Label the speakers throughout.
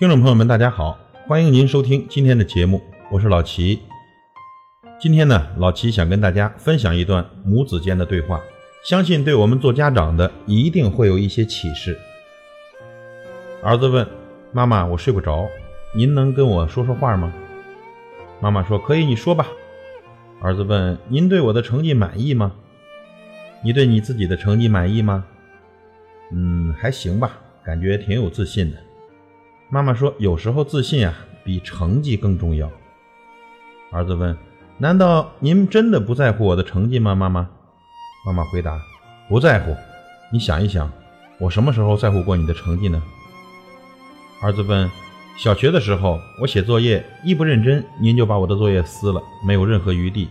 Speaker 1: 听众朋友们，大家好，欢迎您收听今天的节目，我是老齐。今天呢，老齐想跟大家分享一段母子间的对话，相信对我们做家长的一定会有一些启示。儿子问妈妈：“我睡不着，您能跟我说说话吗？”妈妈说：“可以，你说吧。”儿子问：“您对我的成绩满意吗？你对你自己的成绩满意吗？”“嗯，还行吧，感觉挺有自信的。”妈妈说：“有时候自信啊，比成绩更重要。”儿子问：“难道您真的不在乎我的成绩吗？”妈妈，妈妈回答：“不在乎。你想一想，我什么时候在乎过你的成绩呢？”儿子问：“小学的时候，我写作业一不认真，您就把我的作业撕了，没有任何余地。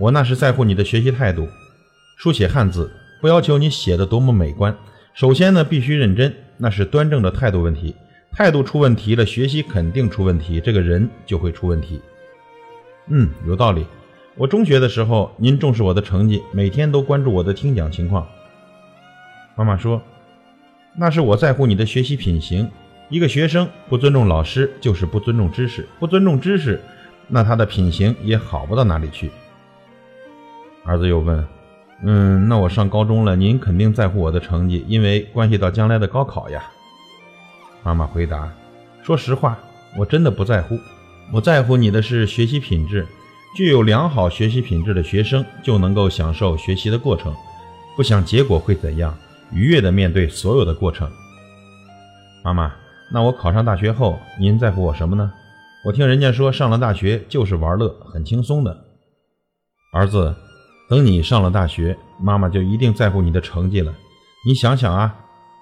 Speaker 1: 我那是在乎你的学习态度。书写汉字，不要求你写的多么美观，首先呢，必须认真。”那是端正的态度问题，态度出问题了，学习肯定出问题，这个人就会出问题。嗯，有道理。我中学的时候，您重视我的成绩，每天都关注我的听讲情况。妈妈说，那是我在乎你的学习品行。一个学生不尊重老师，就是不尊重知识，不尊重知识，那他的品行也好不到哪里去。儿子又问。嗯，那我上高中了，您肯定在乎我的成绩，因为关系到将来的高考呀。妈妈回答：“说实话，我真的不在乎。我在乎你的是学习品质。具有良好学习品质的学生就能够享受学习的过程，不想结果会怎样，愉悦地面对所有的过程。”妈妈，那我考上大学后，您在乎我什么呢？我听人家说，上了大学就是玩乐，很轻松的。儿子。等你上了大学，妈妈就一定在乎你的成绩了。你想想啊，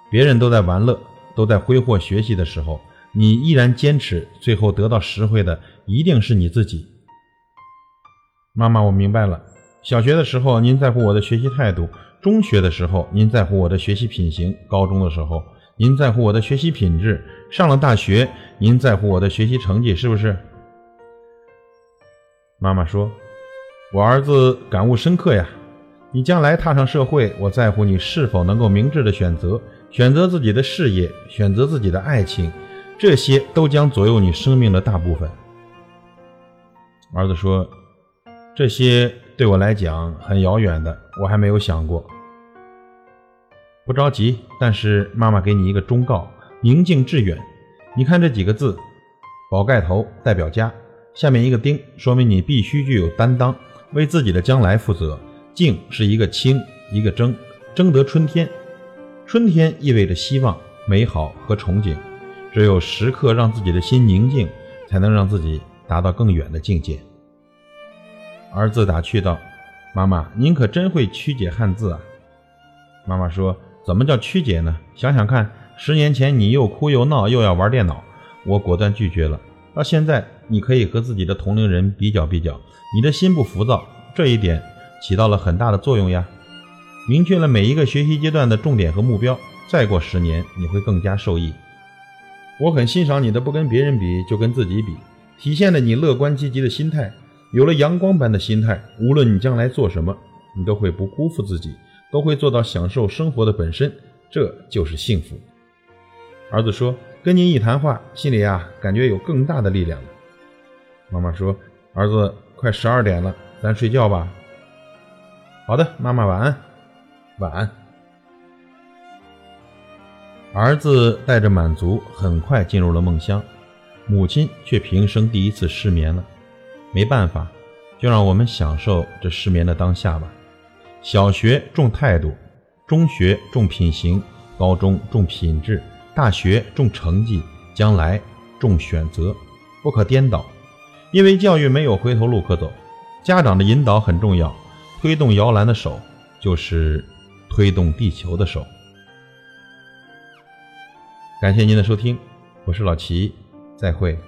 Speaker 1: 别人都在玩乐，都在挥霍学习的时候，你依然坚持，最后得到实惠的一定是你自己。妈妈，我明白了。小学的时候您在乎我的学习态度，中学的时候您在乎我的学习品行，高中的时候您在乎我的学习品质，上了大学您在乎我的学习成绩，是不是？妈妈说。我儿子感悟深刻呀！你将来踏上社会，我在乎你是否能够明智的选择，选择自己的事业，选择自己的爱情，这些都将左右你生命的大部分。儿子说：“这些对我来讲很遥远的，我还没有想过。”不着急，但是妈妈给你一个忠告：宁静致远。你看这几个字，宝盖头代表家，下面一个丁，说明你必须具有担当。为自己的将来负责，静是一个清，一个争，争得春天。春天意味着希望、美好和憧憬。只有时刻让自己的心宁静，才能让自己达到更远的境界。儿子打趣道：“妈妈，您可真会曲解汉字啊！”妈妈说：“怎么叫曲解呢？想想看，十年前你又哭又闹，又要玩电脑，我果断拒绝了。到现在。”你可以和自己的同龄人比较比较，你的心不浮躁，这一点起到了很大的作用呀。明确了每一个学习阶段的重点和目标，再过十年你会更加受益。我很欣赏你的不跟别人比，就跟自己比，体现了你乐观积极的心态。有了阳光般的心态，无论你将来做什么，你都会不辜负自己，都会做到享受生活的本身，这就是幸福。儿子说：“跟您一谈话，心里啊感觉有更大的力量了。”妈妈说：“儿子，快十二点了，咱睡觉吧。”好的，妈妈晚安，晚安。儿子带着满足，很快进入了梦乡，母亲却平生第一次失眠了。没办法，就让我们享受这失眠的当下吧。小学重态度，中学重品行，高中重品质，大学重成绩，将来重选择，不可颠倒。因为教育没有回头路可走，家长的引导很重要。推动摇篮的手，就是推动地球的手。感谢您的收听，我是老齐，再会。